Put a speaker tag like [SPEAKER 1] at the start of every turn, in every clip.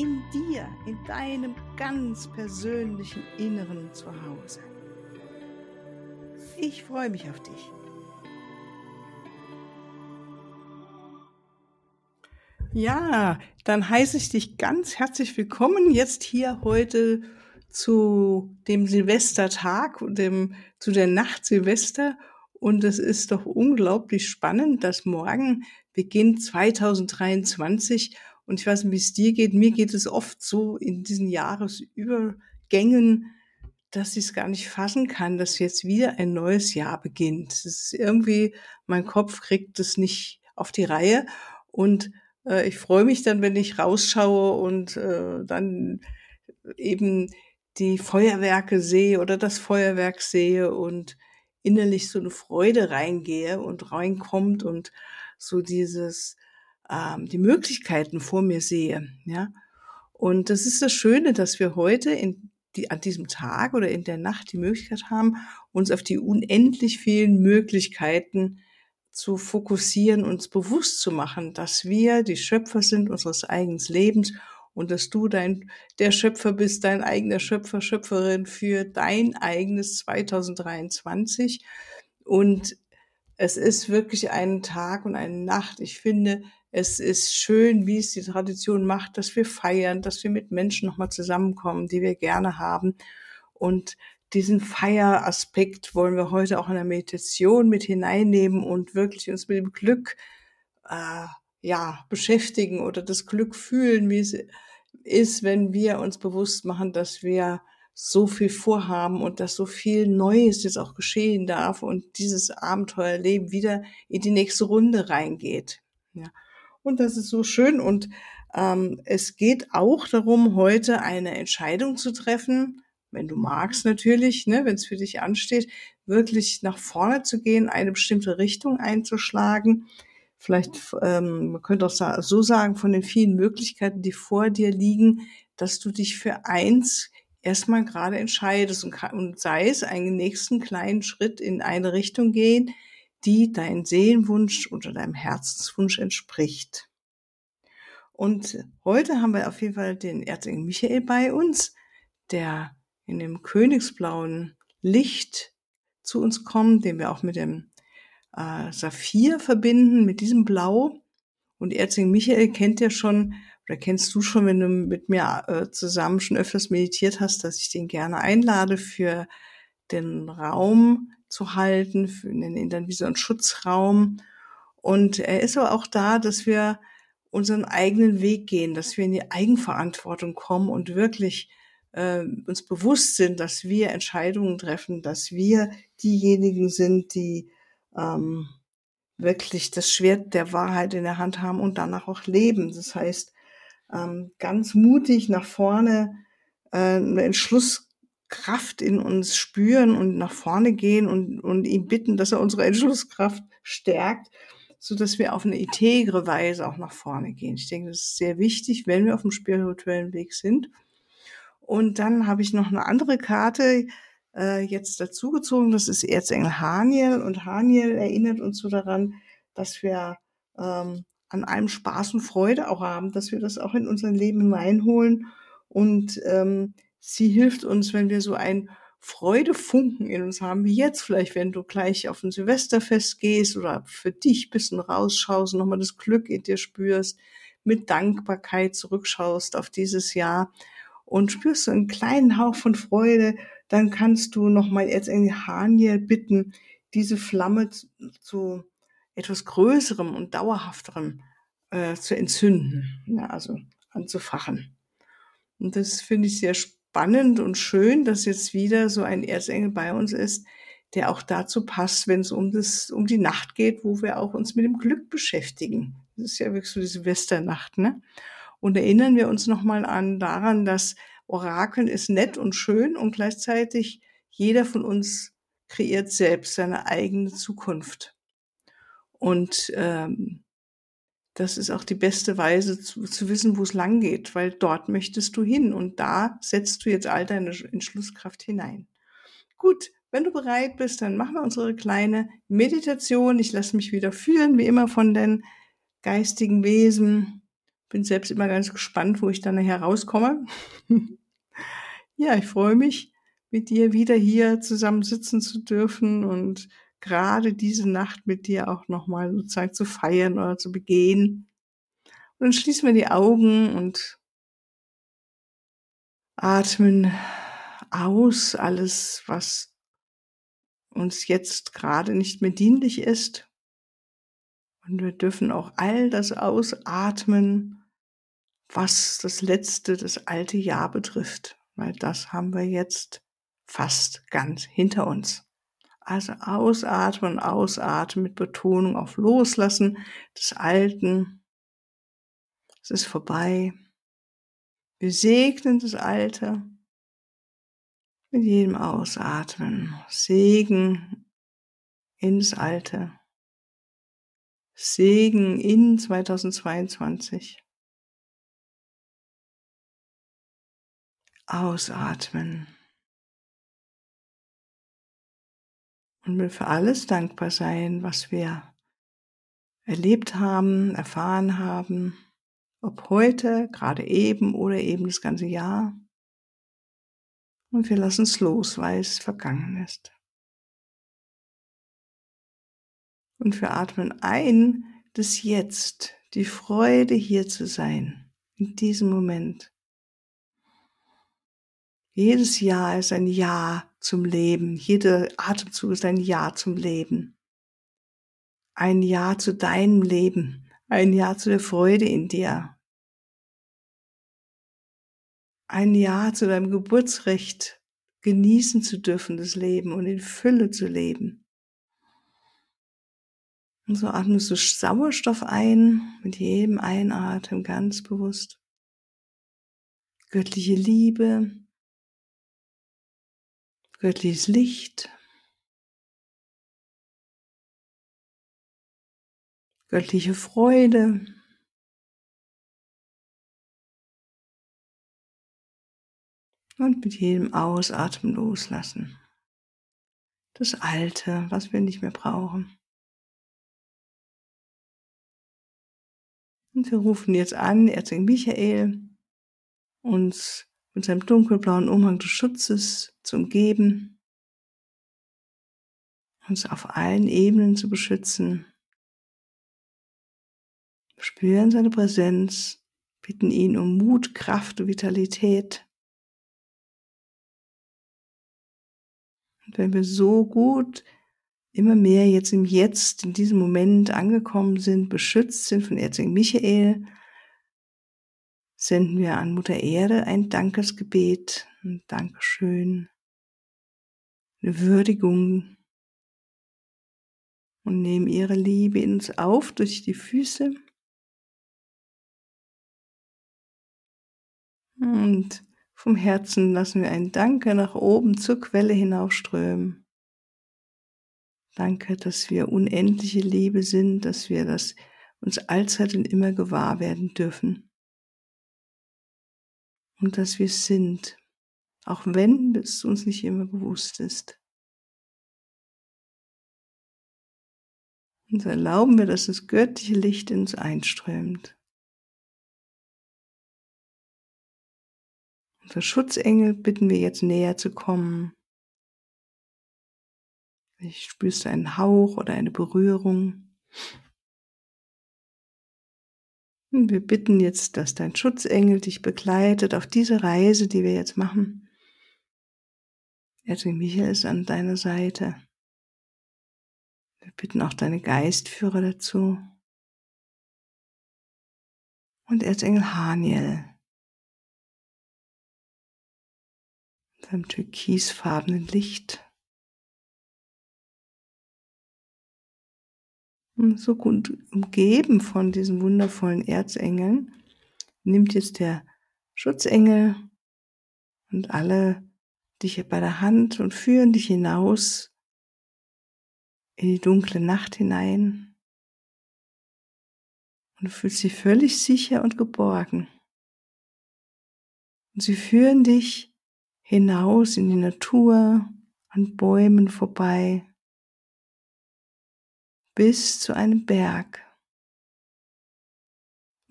[SPEAKER 1] in dir, in deinem ganz persönlichen Inneren zu Hause. Ich freue mich auf dich. Ja, dann heiße ich dich ganz herzlich willkommen jetzt hier heute zu dem Silvestertag und dem, zu der Nacht Silvester. Und es ist doch unglaublich spannend, dass morgen beginnt 2023 und ich weiß nicht, wie es dir geht. Mir geht es oft so in diesen Jahresübergängen, dass ich es gar nicht fassen kann, dass jetzt wieder ein neues Jahr beginnt. Es ist irgendwie, mein Kopf kriegt es nicht auf die Reihe. Und äh, ich freue mich dann, wenn ich rausschaue und äh, dann eben die Feuerwerke sehe oder das Feuerwerk sehe und innerlich so eine Freude reingehe und reinkommt und so dieses ähm, die Möglichkeiten vor mir sehe. Ja, und das ist das Schöne, dass wir heute in die, an diesem Tag oder in der Nacht die Möglichkeit haben, uns auf die unendlich vielen Möglichkeiten zu fokussieren, uns bewusst zu machen, dass wir die Schöpfer sind unseres eigenen Lebens und dass du dein, der Schöpfer bist, dein eigener Schöpfer, Schöpferin für dein eigenes 2023. Und es ist wirklich ein Tag und eine Nacht. Ich finde, es ist schön, wie es die Tradition macht, dass wir feiern, dass wir mit Menschen nochmal zusammenkommen, die wir gerne haben. Und diesen Feieraspekt wollen wir heute auch in der Meditation mit hineinnehmen und wirklich uns mit dem Glück äh, ja beschäftigen oder das Glück fühlen, wie es ist, wenn wir uns bewusst machen, dass wir so viel vorhaben und dass so viel Neues jetzt auch geschehen darf und dieses Abenteuerleben wieder in die nächste Runde reingeht. Ja. Und das ist so schön. Und ähm, es geht auch darum, heute eine Entscheidung zu treffen, wenn du magst natürlich, ne, wenn es für dich ansteht, wirklich nach vorne zu gehen, eine bestimmte Richtung einzuschlagen. Vielleicht, ähm, man könnte auch so sagen, von den vielen Möglichkeiten, die vor dir liegen, dass du dich für eins erstmal gerade entscheidest und, und sei es einen nächsten kleinen Schritt in eine Richtung gehen, die dein Seelenwunsch oder deinem Herzenswunsch entspricht. Und heute haben wir auf jeden Fall den Erzengel Michael bei uns, der in dem königsblauen Licht zu uns kommt, den wir auch mit dem äh, Saphir verbinden, mit diesem Blau. Und Erzengel Michael kennt ja schon, oder kennst du schon, wenn du mit mir äh, zusammen schon öfters meditiert hast, dass ich den gerne einlade für den Raum zu halten, für, nennen ihn dann wie so ein Schutzraum. Und er ist aber auch da, dass wir unseren eigenen Weg gehen, dass wir in die Eigenverantwortung kommen und wirklich äh, uns bewusst sind, dass wir Entscheidungen treffen, dass wir diejenigen sind, die ähm, wirklich das Schwert der Wahrheit in der Hand haben und danach auch leben. Das heißt, ähm, ganz mutig nach vorne äh, einen Entschluss Kraft in uns spüren und nach vorne gehen und, und ihn bitten, dass er unsere Entschlusskraft stärkt, so dass wir auf eine integre Weise auch nach vorne gehen. Ich denke, das ist sehr wichtig, wenn wir auf dem spirituellen Weg sind. Und dann habe ich noch eine andere Karte äh, jetzt dazugezogen. Das ist Erzengel Haniel. Und Haniel erinnert uns so daran, dass wir ähm, an einem Spaß und Freude auch haben, dass wir das auch in unser Leben hineinholen und ähm, Sie hilft uns, wenn wir so ein Freudefunken in uns haben, wie jetzt vielleicht, wenn du gleich auf ein Silvesterfest gehst oder für dich bisschen rausschaust und nochmal das Glück in dir spürst, mit Dankbarkeit zurückschaust auf dieses Jahr und spürst so einen kleinen Hauch von Freude, dann kannst du nochmal jetzt in Haniel bitten, diese Flamme zu etwas Größerem und Dauerhafterem äh, zu entzünden, ja, also anzufachen. Und das finde ich sehr spannend spannend und schön, dass jetzt wieder so ein Erzengel bei uns ist, der auch dazu passt, wenn es um das, um die Nacht geht, wo wir auch uns mit dem Glück beschäftigen. Das ist ja wirklich so die Silvesternacht, ne? Und erinnern wir uns nochmal an daran, dass Orakeln ist nett und schön und gleichzeitig jeder von uns kreiert selbst seine eigene Zukunft. Und ähm, das ist auch die beste Weise zu, zu wissen, wo es lang geht, weil dort möchtest du hin und da setzt du jetzt all deine Entschlusskraft hinein. Gut, wenn du bereit bist, dann machen wir unsere kleine Meditation. Ich lasse mich wieder führen, wie immer von den geistigen Wesen. Bin selbst immer ganz gespannt, wo ich dann nachher rauskomme. ja, ich freue mich, mit dir wieder hier zusammen sitzen zu dürfen und gerade diese Nacht mit dir auch nochmal sozusagen zu feiern oder zu begehen. Und dann schließen wir die Augen und atmen aus alles, was uns jetzt gerade nicht mehr dienlich ist. Und wir dürfen auch all das ausatmen, was das letzte, das alte Jahr betrifft, weil das haben wir jetzt fast ganz hinter uns. Also ausatmen, ausatmen mit Betonung auf Loslassen des Alten. Es ist vorbei. Wir segnen das Alte mit jedem Ausatmen. Segen ins Alte. Segen in 2022. Ausatmen. Und will für alles dankbar sein, was wir erlebt haben, erfahren haben, ob heute, gerade eben oder eben das ganze Jahr. Und wir lassen es los, weil es vergangen ist. Und wir atmen ein das Jetzt, die Freude hier zu sein, in diesem Moment. Jedes Jahr ist ein Ja zum Leben. Jeder Atemzug ist ein Ja zum Leben. Ein Ja zu deinem Leben. Ein Ja zu der Freude in dir. Ein Ja zu deinem Geburtsrecht, genießen zu dürfen, das Leben und in Fülle zu leben. Und so atmest du Sauerstoff ein, mit jedem Einatmen ganz bewusst. Göttliche Liebe, göttliches Licht, göttliche Freude. Und mit jedem Ausatmen loslassen. Das Alte, was wir nicht mehr brauchen. Und wir rufen jetzt an, Erzengel Michael, uns mit seinem dunkelblauen Umhang des Schutzes zu umgeben, uns auf allen Ebenen zu beschützen. Wir spüren seine Präsenz, bitten ihn um Mut, Kraft und Vitalität. Und wenn wir so gut immer mehr jetzt im Jetzt, in diesem Moment angekommen sind, beschützt sind von Erzengel Michael, senden wir an Mutter Erde ein Dankesgebet, ein Dankeschön, eine Würdigung und nehmen ihre Liebe in uns auf durch die Füße. Und vom Herzen lassen wir ein Danke nach oben zur Quelle hinaufströmen. Danke, dass wir unendliche Liebe sind, dass wir das uns allzeit und immer gewahr werden dürfen und dass wir sind, auch wenn es uns nicht immer bewusst ist. Und erlauben wir, dass das göttliche Licht in uns einströmt. Unser Schutzengel bitten wir jetzt näher zu kommen. Ich spürst einen Hauch oder eine Berührung. Wir bitten jetzt, dass dein Schutzengel dich begleitet auf diese Reise, die wir jetzt machen. Erzengel Michael ist an deiner Seite. Wir bitten auch deine Geistführer dazu. Und Erzengel Haniel. Seinem türkisfarbenen Licht. So gut umgeben von diesen wundervollen Erzengeln, nimmt jetzt der Schutzengel und alle dich bei der Hand und führen dich hinaus in die dunkle Nacht hinein. Und du fühlst dich völlig sicher und geborgen. Und sie führen dich hinaus in die Natur, an Bäumen vorbei, bis zu einem Berg.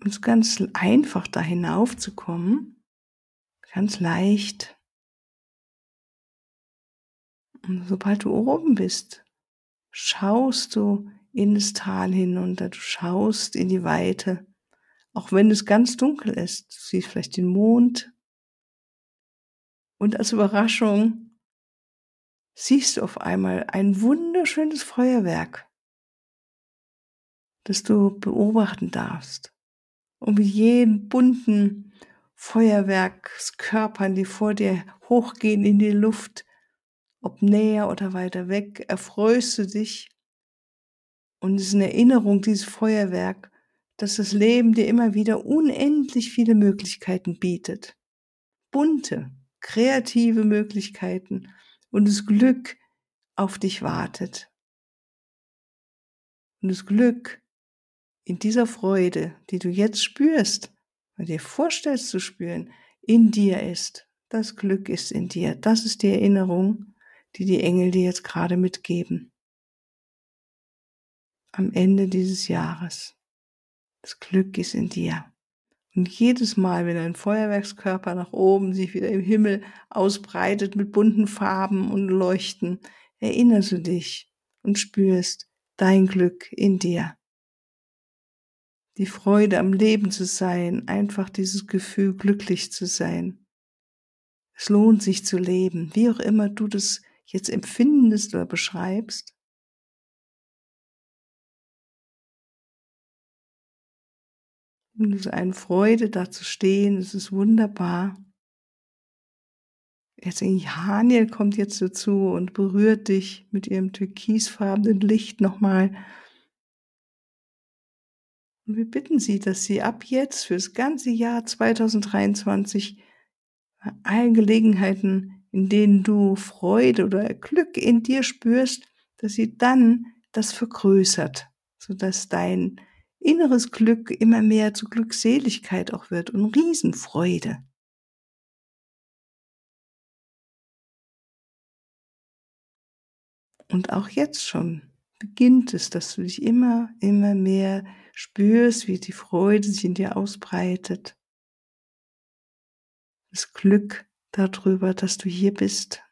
[SPEAKER 1] Und es ist ganz einfach, da hinaufzukommen, ganz leicht. Und sobald du oben bist, schaust du in das Tal hinunter, du schaust in die Weite, auch wenn es ganz dunkel ist. Du siehst vielleicht den Mond. Und als Überraschung siehst du auf einmal ein wunderschönes Feuerwerk, das du beobachten darfst. Und wie jeden bunten Feuerwerkskörpern, die vor dir hochgehen in die Luft, ob näher oder weiter weg, erfreust du dich. Und es ist eine Erinnerung, dieses Feuerwerk, dass das Leben dir immer wieder unendlich viele Möglichkeiten bietet. Bunte, kreative Möglichkeiten und das Glück auf dich wartet. Und das Glück in dieser Freude, die du jetzt spürst, weil dir vorstellst zu spüren, in dir ist. Das Glück ist in dir. Das ist die Erinnerung, die die Engel dir jetzt gerade mitgeben. Am Ende dieses Jahres. Das Glück ist in dir. Und jedes Mal, wenn ein Feuerwerkskörper nach oben sich wieder im Himmel ausbreitet mit bunten Farben und Leuchten, erinnerst du dich und spürst dein Glück in dir. Die Freude am Leben zu sein, einfach dieses Gefühl, glücklich zu sein. Es lohnt sich zu leben, wie auch immer du das jetzt empfindest oder beschreibst. Und es ist eine Freude, da zu stehen. Es ist wunderbar. Jetzt Haniel kommt jetzt dazu und berührt dich mit ihrem türkisfarbenen Licht nochmal. Und wir bitten Sie, dass Sie ab jetzt für das ganze Jahr 2023 bei allen Gelegenheiten, in denen du Freude oder Glück in dir spürst, dass sie dann das vergrößert, sodass dein inneres Glück immer mehr zu Glückseligkeit auch wird und Riesenfreude. Und auch jetzt schon beginnt es, dass du dich immer, immer mehr spürst, wie die Freude sich in dir ausbreitet. Das Glück darüber, dass du hier bist.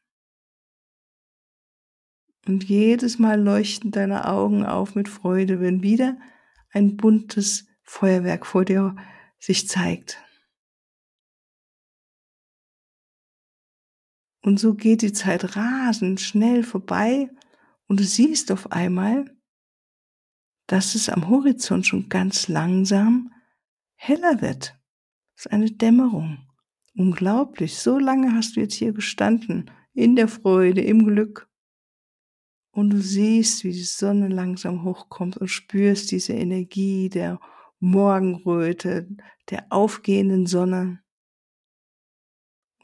[SPEAKER 1] Und jedes Mal leuchten deine Augen auf mit Freude, wenn wieder ein buntes Feuerwerk vor dir sich zeigt. Und so geht die Zeit rasend schnell vorbei und du siehst auf einmal, dass es am Horizont schon ganz langsam heller wird. Es ist eine Dämmerung. Unglaublich. So lange hast du jetzt hier gestanden, in der Freude, im Glück und du siehst, wie die Sonne langsam hochkommt und spürst diese Energie der Morgenröte, der aufgehenden Sonne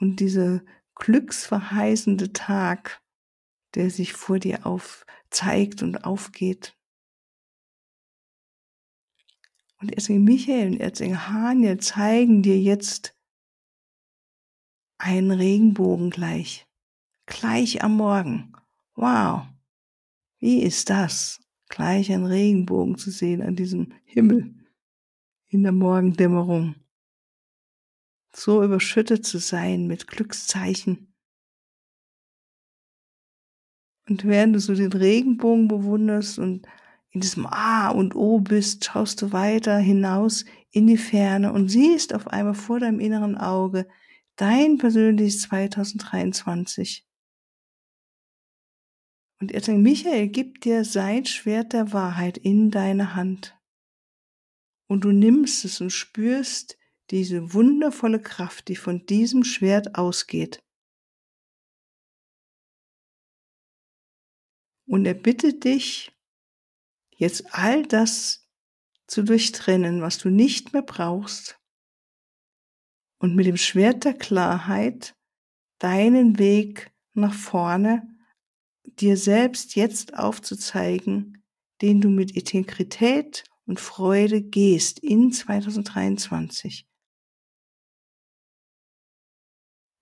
[SPEAKER 1] und dieser glücksverheißende Tag, der sich vor dir auf zeigt und aufgeht. Und Erzengel Michael und Erzengel Haniel zeigen dir jetzt einen Regenbogen gleich, gleich am Morgen. Wow. Wie ist das, gleich ein Regenbogen zu sehen an diesem Himmel in der Morgendämmerung? So überschüttet zu sein mit Glückszeichen. Und während du so den Regenbogen bewunderst und in diesem A und O bist, schaust du weiter hinaus in die Ferne und siehst auf einmal vor deinem inneren Auge dein persönliches 2023. Und Erzengel Michael gibt dir sein Schwert der Wahrheit in deine Hand. Und du nimmst es und spürst diese wundervolle Kraft, die von diesem Schwert ausgeht. Und er bittet dich, jetzt all das zu durchtrennen, was du nicht mehr brauchst, und mit dem Schwert der Klarheit deinen Weg nach vorne, dir selbst jetzt aufzuzeigen, den du mit Integrität und Freude gehst in 2023.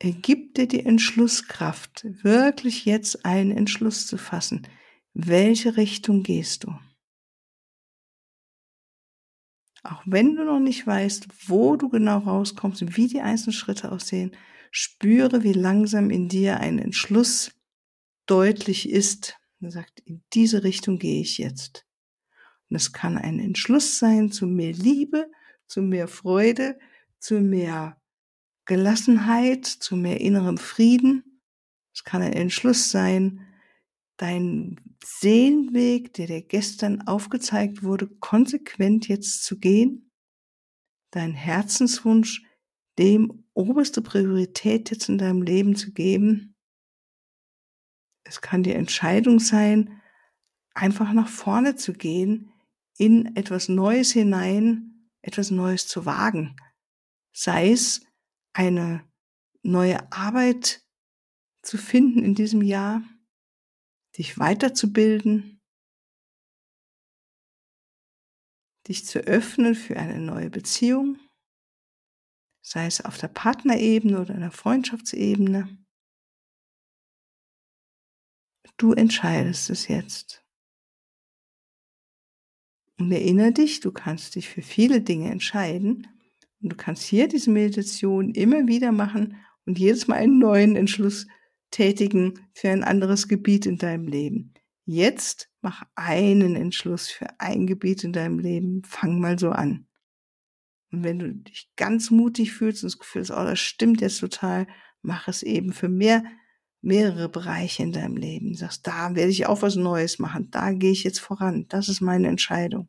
[SPEAKER 1] Gibt dir die Entschlusskraft, wirklich jetzt einen Entschluss zu fassen. Welche Richtung gehst du? Auch wenn du noch nicht weißt, wo du genau rauskommst, wie die einzelnen Schritte aussehen, spüre, wie langsam in dir ein Entschluss deutlich ist. Er sagt, in diese Richtung gehe ich jetzt. Und es kann ein Entschluss sein zu mehr Liebe, zu mehr Freude, zu mehr Gelassenheit, zu mehr innerem Frieden. Es kann ein Entschluss sein, deinen Seelenweg, der dir gestern aufgezeigt wurde, konsequent jetzt zu gehen, dein Herzenswunsch dem oberste Priorität jetzt in deinem Leben zu geben. Es kann die Entscheidung sein, einfach nach vorne zu gehen, in etwas Neues hinein, etwas Neues zu wagen. Sei es eine neue Arbeit zu finden in diesem Jahr, dich weiterzubilden, dich zu öffnen für eine neue Beziehung, sei es auf der Partnerebene oder in der Freundschaftsebene. Du entscheidest es jetzt. Und erinnere dich, du kannst dich für viele Dinge entscheiden, und du kannst hier diese Meditation immer wieder machen und jedes Mal einen neuen Entschluss tätigen für ein anderes Gebiet in deinem Leben. Jetzt mach einen Entschluss für ein Gebiet in deinem Leben. Fang mal so an. Und wenn du dich ganz mutig fühlst und das Gefühl hast, oh, das stimmt jetzt total, mach es eben für mehr, mehrere Bereiche in deinem Leben. sagst, da werde ich auch was Neues machen. Da gehe ich jetzt voran. Das ist meine Entscheidung.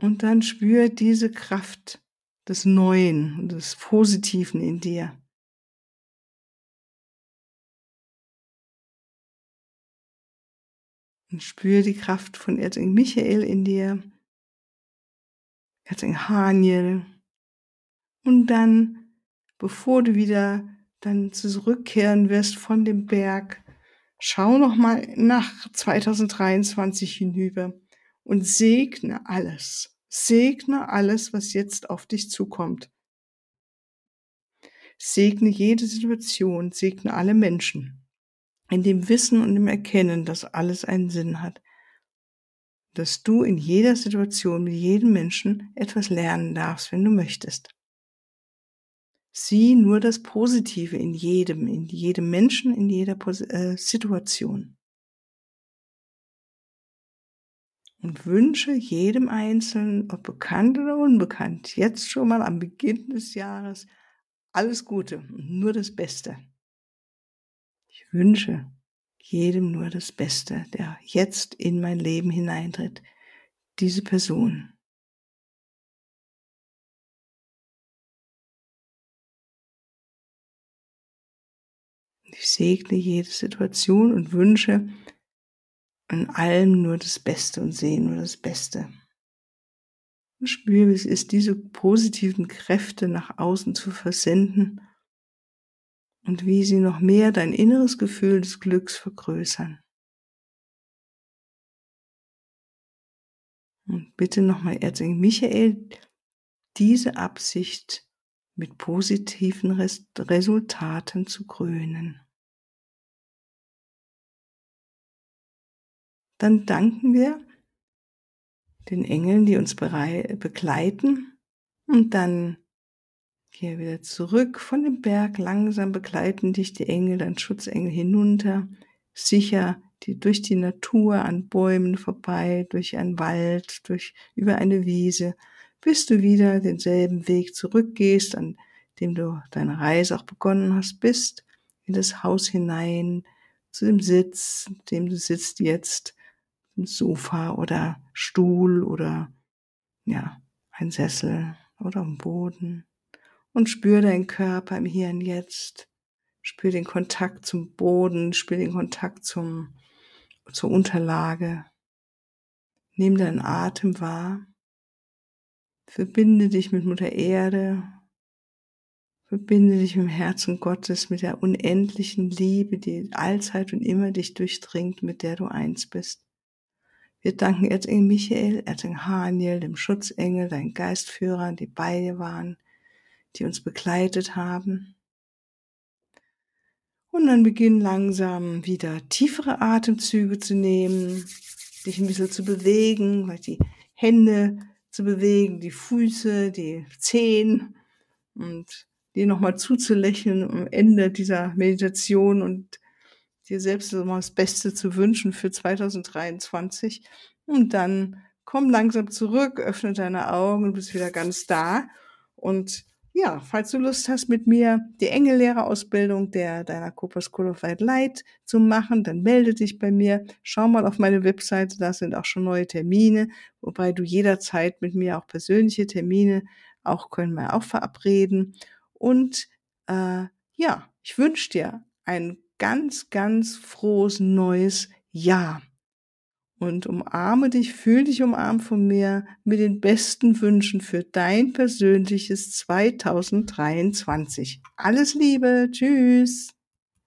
[SPEAKER 1] Und dann spür diese Kraft des Neuen, des Positiven in dir. Und spür die Kraft von Erzengel Michael in dir, Erzengel Haniel. Und dann, bevor du wieder dann zurückkehren wirst von dem Berg, schau noch mal nach 2023 hinüber und segne alles. Segne alles, was jetzt auf dich zukommt. Segne jede Situation, segne alle Menschen. In dem Wissen und dem Erkennen, dass alles einen Sinn hat. Dass du in jeder Situation mit jedem Menschen etwas lernen darfst, wenn du möchtest. Sieh nur das Positive in jedem, in jedem Menschen, in jeder äh, Situation. Und wünsche jedem Einzelnen, ob bekannt oder unbekannt, jetzt schon mal am Beginn des Jahres alles Gute und nur das Beste. Ich wünsche jedem nur das Beste, der jetzt in mein Leben hineintritt, diese Person. Ich segne jede Situation und wünsche, in allem nur das Beste und sehen nur das Beste. Und spür, wie es ist, diese positiven Kräfte nach außen zu versenden und wie sie noch mehr dein inneres Gefühl des Glücks vergrößern. Und bitte nochmal Erzengel Michael, diese Absicht mit positiven Resultaten zu krönen. Dann danken wir den Engeln, die uns begleiten. Und dann geh wieder zurück von dem Berg, langsam begleiten dich die Engel, dein Schutzengel hinunter, sicher die, durch die Natur an Bäumen vorbei, durch einen Wald, durch, über eine Wiese, bis du wieder denselben Weg zurückgehst, an dem du deine Reise auch begonnen hast, bist in das Haus hinein, zu dem Sitz, dem du sitzt jetzt, Sofa oder Stuhl oder ja, ein Sessel oder am Boden und spür deinen Körper im Hier und Jetzt. Spür den Kontakt zum Boden, spür den Kontakt zum, zur Unterlage. Nimm deinen Atem wahr. Verbinde dich mit Mutter Erde, Verbinde dich mit dem Herzen Gottes, mit der unendlichen Liebe, die allzeit und immer dich durchdringt, mit der du eins bist. Wir danken Erzengel Michael, Erzengel Haniel, dem Schutzengel, deinen Geistführern, die bei dir waren, die uns begleitet haben. Und dann beginn langsam wieder tiefere Atemzüge zu nehmen, dich ein bisschen zu bewegen, die Hände zu bewegen, die Füße, die Zehen und dir nochmal zuzulächeln am Ende dieser Meditation und dir selbst immer das Beste zu wünschen für 2023. Und dann komm langsam zurück, öffne deine Augen und bist wieder ganz da. Und ja, falls du Lust hast, mit mir die Engellehrerausbildung der deiner Cooper School of White Light zu machen, dann melde dich bei mir. Schau mal auf meine Webseite, da sind auch schon neue Termine, wobei du jederzeit mit mir auch persönliche Termine auch können wir auch verabreden. Und äh, ja, ich wünsche dir ein ganz, ganz frohes neues Jahr. Und umarme dich, fühl dich umarmt von mir mit den besten Wünschen für dein persönliches 2023. Alles Liebe, tschüss.